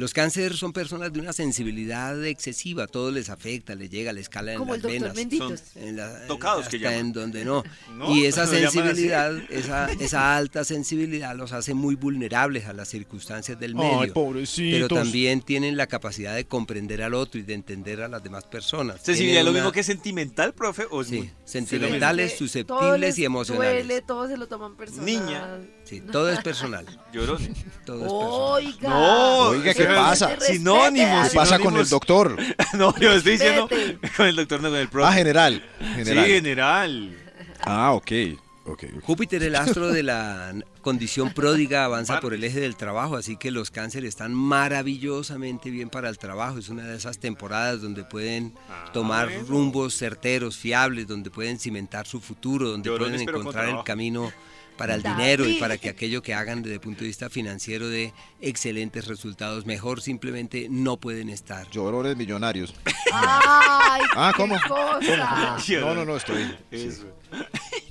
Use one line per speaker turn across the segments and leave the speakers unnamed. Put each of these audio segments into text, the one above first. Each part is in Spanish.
Los cánceres son personas de una sensibilidad excesiva, todo les afecta, les llega, les cala en
Como
las
el
venas.
Benditos.
en la-
Tocados que llaman.
en donde no.
No,
y esa sensibilidad, esa, esa alta sensibilidad los hace muy vulnerables a las circunstancias del medio.
Ay, pobrecitos.
pero también tienen la capacidad de comprender al otro y de entender a las demás personas.
¿Sensibilidad es lo mismo
una-
que sentimental, profe? ¿O es
Sí,
muy-
sentimentales,
que
susceptibles
les
y emocionales.
Duele, todo se lo toman personal.
Niña.
Sí, todo es personal.
Llorones.
Todo es personal.
Oiga.
No,
Oiga, ¿qué
Pero
pasa?
Sinónimos,
¿Qué pasa con el doctor?
no, yo estoy diciendo con el doctor, no con el profe.
Ah, general. general.
Sí, general.
Ah, ok. ok.
Júpiter, el astro de la condición pródiga, avanza por el eje del trabajo, así que los cánceres están maravillosamente bien para el trabajo. Es una de esas temporadas donde pueden tomar
bueno.
rumbos certeros, fiables, donde pueden cimentar su futuro, donde pueden encontrar el camino para el dinero y para que aquello que hagan desde el punto de vista financiero dé excelentes resultados. Mejor simplemente no pueden estar.
Llorones millonarios.
Ay,
Ah,
qué
¿cómo?
cosa.
No, no, no, estoy.
Eso.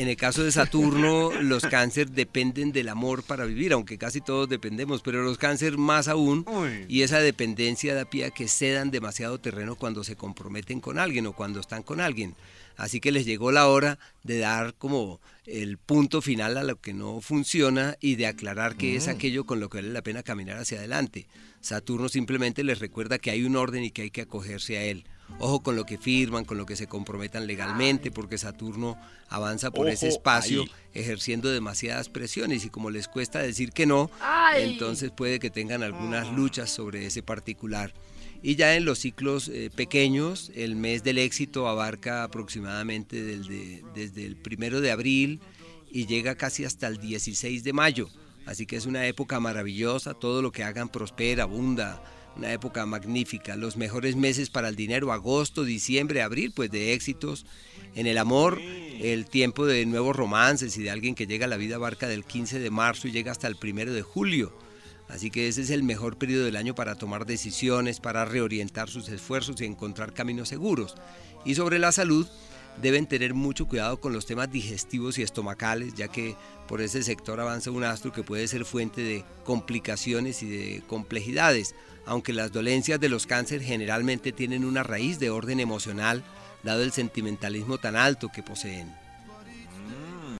En el caso de Saturno, los cánceres dependen del amor para vivir, aunque casi todos dependemos, pero los cánceres más aún.
Uy.
Y esa dependencia da pie a que cedan demasiado terreno cuando se comprometen con alguien o cuando están con alguien. Así que les llegó la hora de dar como el punto final a lo que no funciona y de aclarar qué es aquello con lo que vale la pena caminar hacia adelante. Saturno simplemente les recuerda que hay un orden y que hay que acogerse a él. Ojo con lo que firman, con lo que se comprometan legalmente, porque Saturno avanza por ese espacio
ahí.
ejerciendo demasiadas presiones y como les cuesta decir que no,
Ay.
entonces puede que tengan algunas luchas sobre ese particular. Y ya en los ciclos eh, pequeños, el mes del éxito abarca aproximadamente del de- desde el primero de abril y llega casi hasta el 16 de mayo. Así que es una época maravillosa, todo lo que hagan prospera, abunda, una época magnífica. Los mejores meses para el dinero, agosto, diciembre, abril, pues de éxitos. En el amor, el tiempo de nuevos romances y de alguien que llega a la vida abarca del 15 de marzo y llega hasta el primero de julio. Así que ese es el mejor periodo del año para tomar decisiones, para reorientar sus esfuerzos y encontrar caminos seguros. Y sobre la salud, deben tener mucho cuidado con los temas digestivos y estomacales, ya que por ese sector avanza un astro que puede ser fuente de complicaciones y de complejidades, aunque las dolencias de los cánceres generalmente tienen una raíz de orden emocional, dado el sentimentalismo tan alto que poseen.